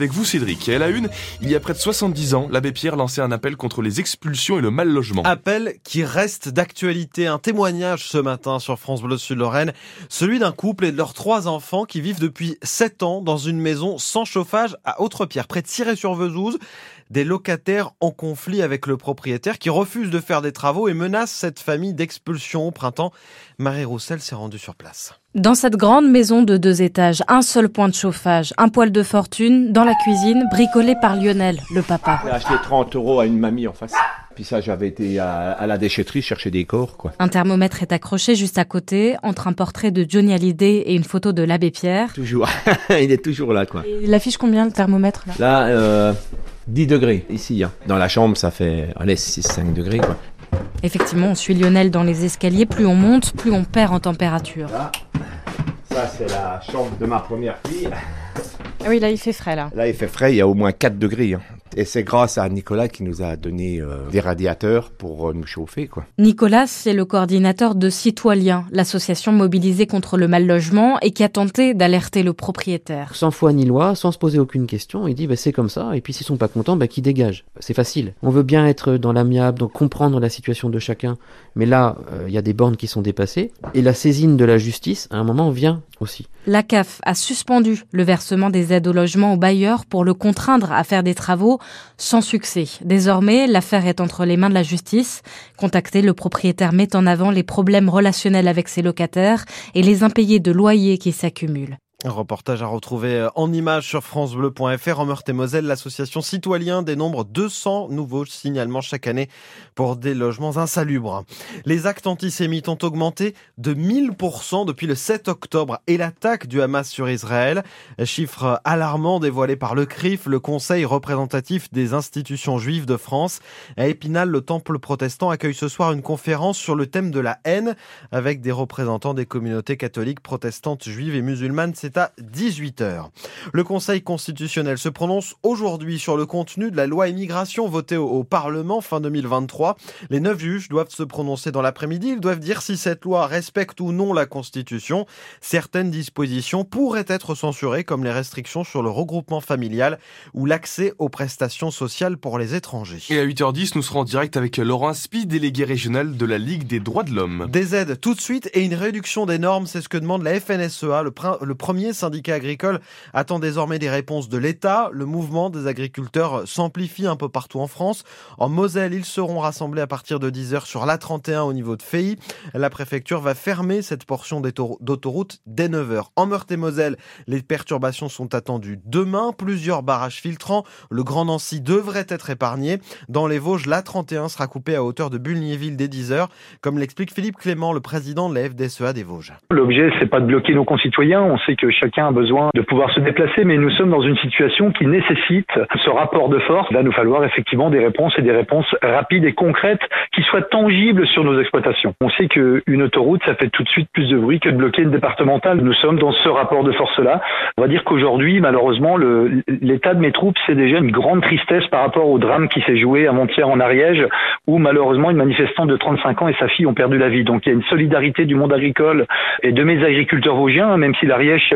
Avec vous Cédric, et à la une, il y a près de 70 ans, l'abbé Pierre lançait un appel contre les expulsions et le mal logement. Appel qui reste d'actualité, un témoignage ce matin sur France Bleu Sud-Lorraine, celui d'un couple et de leurs trois enfants qui vivent depuis 7 ans dans une maison sans chauffage à Autrepierre, près de Ciré-sur-Vezouse. Des locataires en conflit avec le propriétaire qui refuse de faire des travaux et menace cette famille d'expulsion au printemps. Marie Roussel s'est rendue sur place. Dans cette grande maison de deux étages, un seul point de chauffage, un poêle de fortune, dans la cuisine, bricolé par Lionel, le papa. J'ai acheté 30 euros à une mamie en face. Puis ça, j'avais été à, la déchetterie chercher des corps, quoi. Un thermomètre est accroché juste à côté, entre un portrait de Johnny Hallyday et une photo de l'abbé Pierre. Toujours. Il est toujours là, quoi. il affiche combien le thermomètre là? Là, euh, 10 degrés ici. Hein. Dans la chambre, ça fait allez, 6-5 degrés. Quoi. Effectivement, on suit Lionel dans les escaliers. Plus on monte, plus on perd en température. Ça, c'est la chambre de ma première fille. Ah oui, là, il fait frais, là. Là, il fait frais, il y a au moins 4 degrés. Hein. Et c'est grâce à Nicolas qui nous a donné euh, des radiateurs pour euh, nous chauffer. Quoi. Nicolas, c'est le coordinateur de Citoyens, l'association mobilisée contre le mal logement et qui a tenté d'alerter le propriétaire. Sans foi ni loi, sans se poser aucune question, il dit bah, c'est comme ça, et puis s'ils sont pas contents, bah, qu'ils dégagent. C'est facile. On veut bien être dans l'amiable, donc comprendre la situation de chacun, mais là, euh, il y a des bornes qui sont dépassées, et la saisine de la justice, à un moment, vient aussi. La CAF a suspendu le versement des aides au logement aux bailleurs pour le contraindre à faire des travaux sans succès. Désormais, l'affaire est entre les mains de la justice. Contacté, le propriétaire met en avant les problèmes relationnels avec ses locataires et les impayés de loyers qui s'accumulent. Un reportage à retrouver euh, en image sur francebleu.fr. En Meurthe-et-Moselle, l'association citoyen dénombre 200 nouveaux signalements chaque année pour des logements insalubres. Les actes antisémites ont augmenté de 1000% depuis le 7 octobre et l'attaque du Hamas sur Israël. Chiffre alarmant dévoilé par le CRIF, le Conseil représentatif des institutions juives de France. À Épinal, le temple protestant accueille ce soir une conférence sur le thème de la haine avec des représentants des communautés catholiques, protestantes, juives et musulmanes c'est à 18h. Le Conseil constitutionnel se prononce aujourd'hui sur le contenu de la loi immigration votée au, Parlement fin 2023. Les neuf juges doivent se prononcer dans l'après-midi. Ils doivent dire si cette loi respecte ou non la Constitution. Certaines dispositions pourraient être censurées comme les restrictions sur le regroupement familial ou l'accès aux prestations sociales pour les étrangers. Et à 8h10, nous serons en direct avec Laurent Spi, délégué régional de la Ligue des droits de l'homme. Des aides tout de suite et une réduction des normes, c'est ce que demande la FNSEA, le, le premier premier syndicat agricole attend désormais des réponses de l'État. Le mouvement des agriculteurs s'amplifie un peu partout en France. En Moselle, ils seront rassemblés à partir de 10h sur l'A31 au niveau de Feilly. La préfecture va fermer cette portion d'autoroute dès 9h. En Meurthe-et-Moselle, les perturbations sont attendues demain. Plusieurs barrages filtrants. Le Grand Nancy devrait être épargné. Dans les Vosges, l'A31 sera coupée à hauteur de Bulgnéville dès 10h, comme l'explique Philippe Clément, le président de la FDSEA des Vosges. L'objet, c'est pas de bloquer nos concitoyens. On sait que chacun a besoin de pouvoir se déplacer, mais nous sommes dans une situation qui nécessite ce rapport de force. Il va nous falloir effectivement des réponses et des réponses rapides et concrètes qui soient tangibles sur nos exploitations. On sait qu'une autoroute, ça fait tout de suite plus de bruit que de bloquer une départementale. Nous sommes dans ce rapport de force-là. On va dire qu'aujourd'hui, malheureusement, l'état de mes troupes, c'est déjà une grande tristesse par rapport au drame qui s'est joué à Montière en Ariège, où malheureusement une manifestante de 35 ans et sa fille ont perdu la vie. Donc il y a une solidarité du monde agricole et de mes agriculteurs vosgiens, même si l'Ariège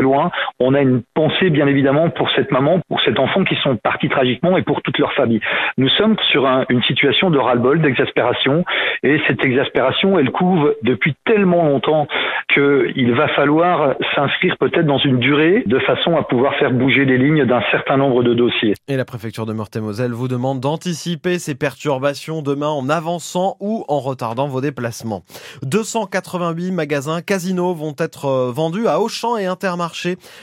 On a une pensée bien évidemment pour cette maman, pour cet enfant qui sont partis tragiquement et pour toute leur famille. Nous sommes sur une situation de ras-le-bol, d'exaspération, et cette exaspération, elle couvre depuis tellement longtemps qu'il va falloir s'inscrire peut-être dans une durée de façon à pouvoir faire bouger les lignes d'un certain nombre de dossiers. Et la préfecture de Meurthe-et-Moselle vous demande d'anticiper ces perturbations demain en avançant ou en retardant vos déplacements. 288 magasins casinos vont être euh, vendus à Auchan et Intermarché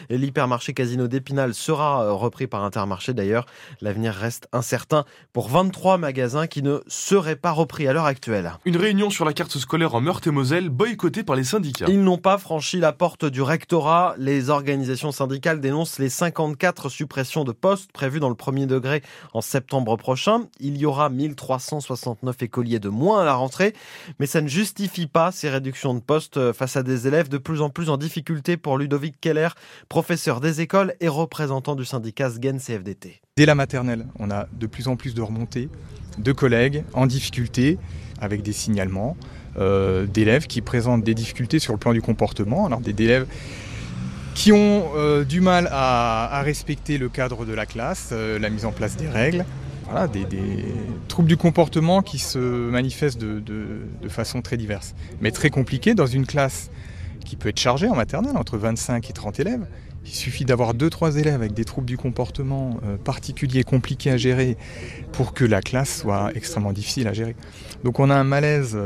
L'hypermarché Casino d'Épinal sera euh, repris par Intermarché d'ailleurs. L'avenir reste incertain pour 23 magasins qui ne seraient pas repris à l'heure actuelle. Une réunion sur la carte scolaire en Meurthe-et-Moselle boycottée par les syndicats. Ils n'ont pas franchi la porte du rectorat. Les organisations syndicales dénoncent les 54 suppressions de postes prévues dans le premier degré en septembre prochain. Il y aura 1369 écoliers de moins à la rentrée, mais ça ne justifie pas ces réductions de postes face à des élèves de plus en plus en difficulté pour Ludovic Keller professeur des écoles et représentant du syndicat SGEN CFDT. Dès la maternelle, on a de plus en plus de remontées de collègues en difficulté avec des signalements, euh, d'élèves qui présentent des difficultés sur le plan du comportement, alors des élèves qui ont euh, du mal à, respecter le cadre de la classe, euh, la mise en place des règles. Des, troubles du comportement qui se manifestent de, façon très diverse. Mais très compliqué dans une classe qui peut être chargée en maternelle, entre 25 et 30 élèves. Il suffit d'avoir 2-3 élèves avec des troubles du comportement euh, particuliers, compliqués à gérer, pour que la classe soit extrêmement difficile à gérer. Donc on a un malaise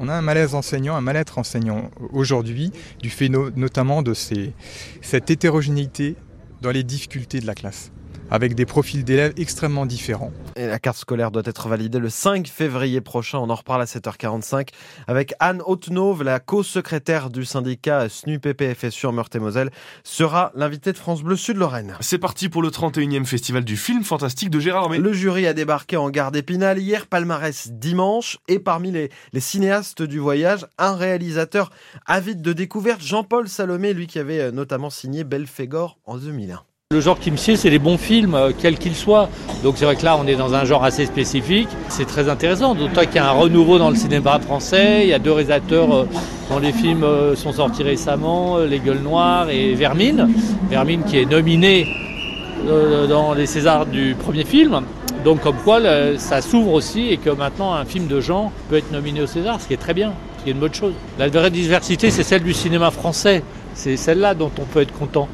on a un malaise enseignant, un mal-être enseignant aujourd'hui, du fait notamment de cette hétérogénéité dans les difficultés de la classe avec des profils d'élèves extrêmement différents. Et la carte scolaire doit être validée le 5 février prochain. On en reparle à 7h45 avec Anne Hautenauve, la co-secrétaire du syndicat SNU-PPFSU en Meurthe-et-Moselle, sera l'invitée de France Bleu Sud-Lorraine. C'est parti pour le 31e festival du film fantastique de Gérard May. Le jury a débarqué en gare d'Épinal hier, palmarès dimanche, et parmi les, les cinéastes du voyage, un réalisateur avide de découverte, Jean-Paul Salomé, lui qui avait notamment signé Belphégor en 2001. Le genre qui me sied, c'est les bons films, euh, quels qu'ils soient. Donc c'est vrai que là, on est dans un genre assez spécifique. C'est très intéressant, d'autant qu'il y a un renouveau dans le cinéma français. Il y a deux réalisateurs euh, dont les films euh, sont sortis récemment, Les Gueules Noires et Vermine. Vermine qui est nominé dans les Césars du premier film. Donc comme quoi, ça s'ouvre aussi et que maintenant, un film de genre peut être nominé au César, ce qui est très bien, ce qui est une bonne chose. La vraie diversité, c'est celle du cinéma français. C'est celle-là dont on peut être content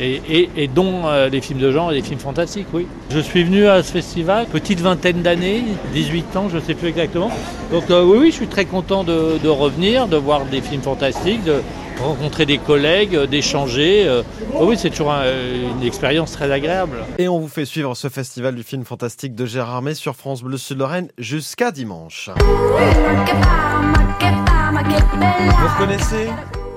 et, dont euh, les films de genre et les films fantastiques, oui. Je suis venu à ce festival, petite vingtaine d'années, 18 ans, je ne sais plus exactement. Donc euh, oui, oui, je suis très content de, revenir, de voir des films fantastiques, de rencontrer des collègues, euh, d'échanger. oui, c'est toujours une expérience très agréable. Et on vous fait suivre ce festival du film fantastique de Gérard May sur France Bleu Sud-Lorraine jusqu'à dimanche. Vous reconnaissez?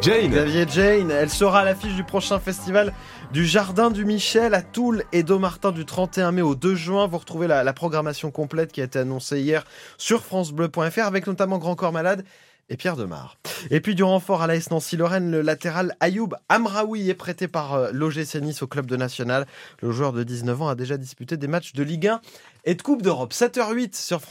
Jane. Xavier Jane, elle sera à l'affiche du prochain festival du Jardin du Michel à Toul et Domartin du 31 mai au 2 juin. Vous retrouvez la, programmation complète qui a été annoncée hier sur francebleu.fr avec notamment Grand Corps Malade et Pierre Demar. Et puis du renfort à l'AS Nancy-Lorraine, le latéral Ayoub Amraoui est prêté par euh, l'OGC Nice au club de National. Le joueur de 19 ans a déjà disputé des matchs de Ligue 1 et de Coupe d'Europe. 7h08 sur France